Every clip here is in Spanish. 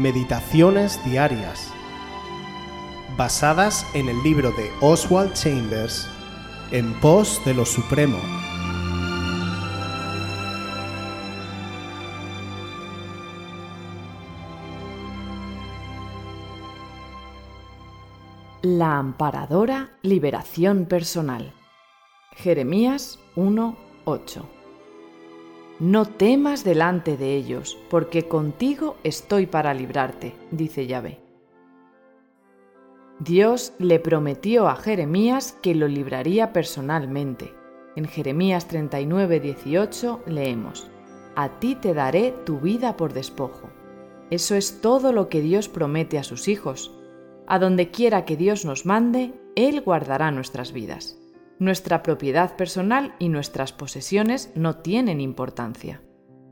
Meditaciones Diarias, basadas en el libro de Oswald Chambers, En pos de lo Supremo. La amparadora liberación personal. Jeremías 1:8 No temas delante de ellos, porque contigo estoy para librarte, dice Yahvé. Dios le prometió a Jeremías que lo libraría personalmente. En Jeremías 39:18 leemos, A ti te daré tu vida por despojo. Eso es todo lo que Dios promete a sus hijos a donde quiera que Dios nos mande, Él guardará nuestras vidas. Nuestra propiedad personal y nuestras posesiones no tienen importancia.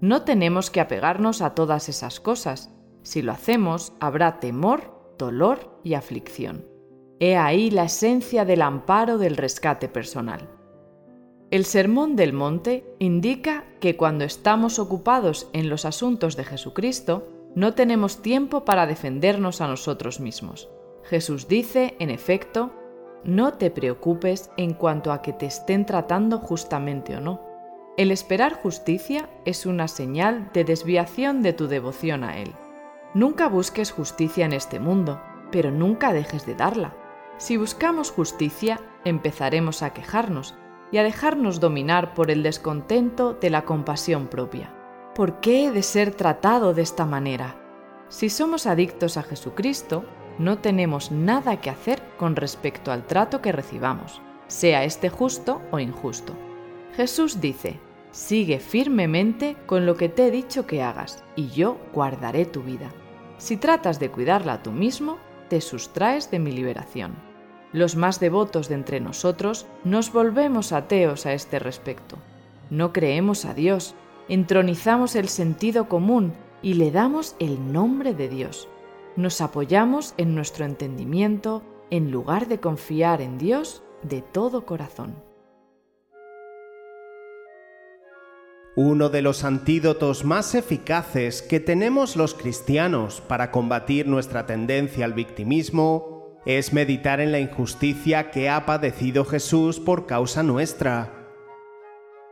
No tenemos que apegarnos a todas esas cosas. Si lo hacemos, habrá temor, dolor y aflicción. He ahí la esencia del amparo del rescate personal. El Sermón del Monte indica que cuando estamos ocupados en los asuntos de Jesucristo, no tenemos tiempo para defendernos a nosotros mismos. Jesús dice, en efecto, no te preocupes en cuanto a que te estén tratando justamente o no. El esperar justicia es una señal de desviación de tu devoción a Él. Nunca busques justicia en este mundo, pero nunca dejes de darla. Si buscamos justicia, empezaremos a quejarnos y a dejarnos dominar por el descontento de la compasión propia. ¿Por qué he de ser tratado de esta manera? Si somos adictos a Jesucristo, no tenemos nada que hacer con respecto al trato que recibamos, sea este justo o injusto. Jesús dice, sigue firmemente con lo que te he dicho que hagas, y yo guardaré tu vida. Si tratas de cuidarla tú mismo, te sustraes de mi liberación. Los más devotos de entre nosotros nos volvemos ateos a este respecto. No creemos a Dios, entronizamos el sentido común y le damos el nombre de Dios nos apoyamos en nuestro entendimiento en lugar de confiar en Dios de todo corazón. Uno de los antídotos más eficaces que tenemos los cristianos para combatir nuestra tendencia al victimismo es meditar en la injusticia que ha padecido Jesús por causa nuestra.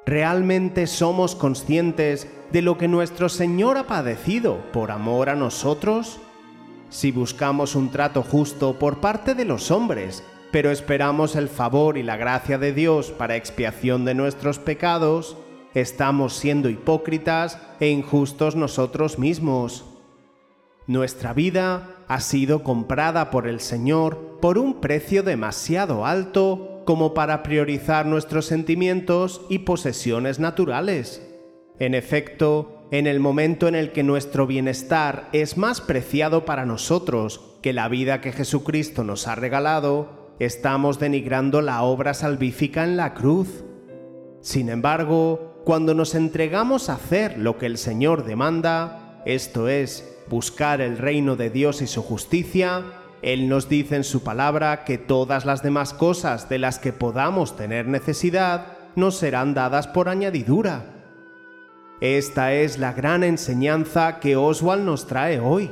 ¿Realmente somos conscientes de lo que nuestro Señor ha padecido por amor a nosotros? Si buscamos un trato justo por parte de los hombres, pero esperamos el favor y la gracia de Dios para expiación de nuestros pecados, estamos siendo hipócritas e injustos nosotros mismos. Nuestra vida ha sido comprada por el Señor por un precio demasiado alto como para priorizar nuestros sentimientos y posesiones naturales. En efecto, en el momento en el que nuestro bienestar es más preciado para nosotros que la vida que Jesucristo nos ha regalado, estamos denigrando la obra salvífica en la cruz. Sin embargo, cuando nos entregamos a hacer lo que el Señor demanda, esto es, buscar el reino de Dios y su justicia, Él nos dice en su palabra que todas las demás cosas de las que podamos tener necesidad nos serán dadas por añadidura. Esta es la gran enseñanza que Oswald nos trae hoy.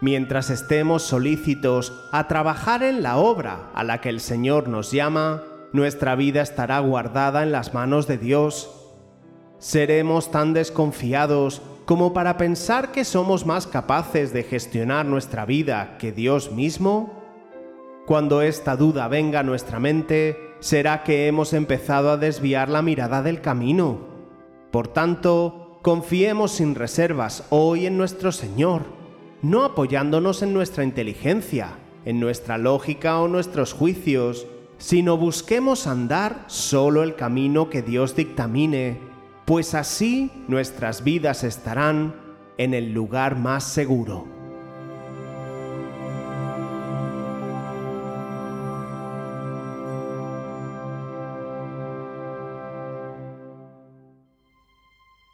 Mientras estemos solícitos a trabajar en la obra a la que el Señor nos llama, nuestra vida estará guardada en las manos de Dios. ¿Seremos tan desconfiados como para pensar que somos más capaces de gestionar nuestra vida que Dios mismo? Cuando esta duda venga a nuestra mente, será que hemos empezado a desviar la mirada del camino por tanto, confiemos sin reservas hoy en nuestro Señor, no apoyándonos en nuestra inteligencia, en nuestra lógica o nuestros juicios, sino busquemos andar solo el camino que Dios dictamine, pues así nuestras vidas estarán en el lugar más seguro.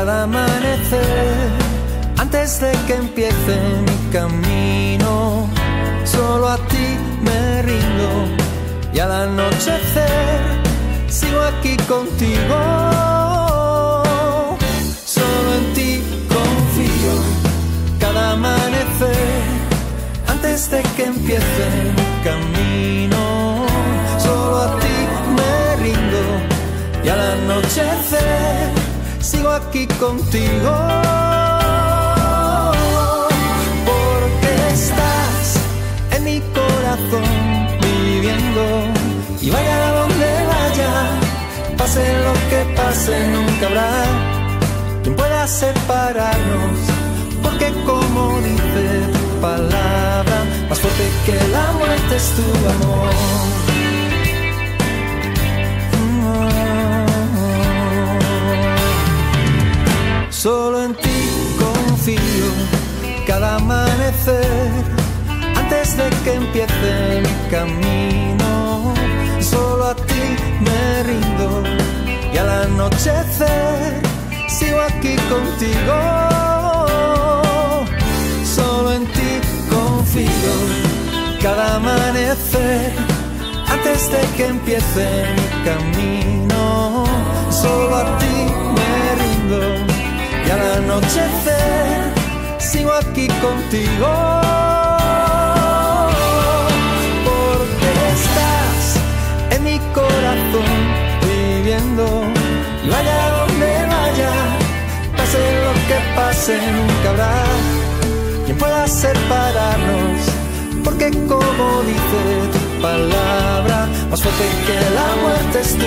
cada amanecer, antes de que empiece mi camino, solo a ti me rindo y al anochecer sigo aquí contigo. Solo en ti confío cada amanecer, antes de que empiece aquí contigo. Porque estás en mi corazón viviendo. Y vaya a donde vaya, pase lo que pase, nunca habrá quien pueda separarnos. Porque como dice tu palabra, más fuerte que la muerte es tu amor. anochecer, sigo aquí contigo. Solo en ti confío cada amanecer, antes de que empiece mi camino. Solo a ti me rindo y al anochecer, sigo aquí contigo nunca habrá quien pueda separarnos, porque como dice tu palabra, más fuerte que la muerte es. Tu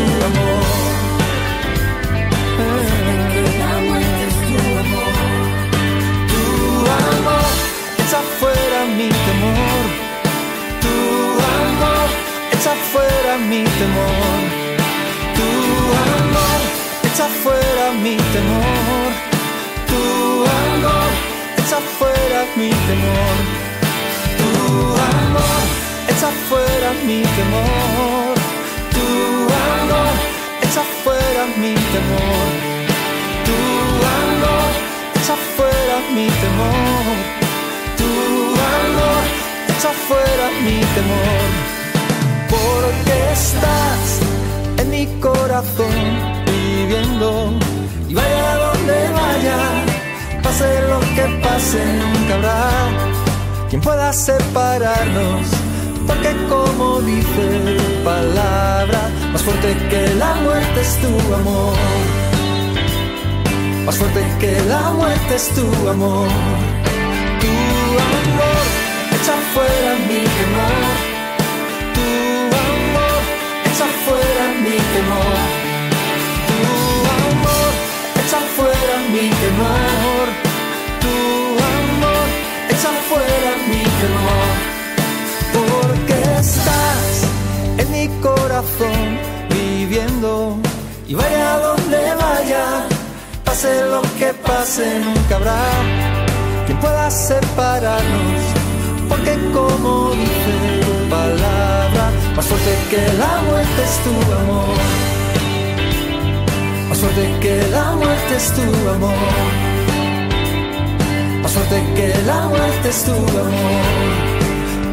amor echa fuera mi temor. Tu amor echa fuera mi temor. Tu amor echa fuera mi temor. Echa fuera mi temor. Tu amor echa fuera mi temor. Tu amor echa fuera mi temor. Tu amor echa fuera mi temor. Tu amor echa fuera mi temor. Porque estás en mi corazón y vaya donde vaya, nunca habrá quien pueda separarnos. Porque como dice palabra, más fuerte que la muerte es tu amor. Más fuerte que la muerte es tu amor. Y vaya donde vaya, pase lo que pase, nunca habrá quien pueda separarnos, porque como dice tu palabra, más fuerte que la muerte es tu amor más fuerte que la muerte es tu amor. Más fuerte que la muerte es tu amor.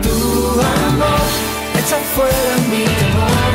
Tu amor echa fuera mi temor.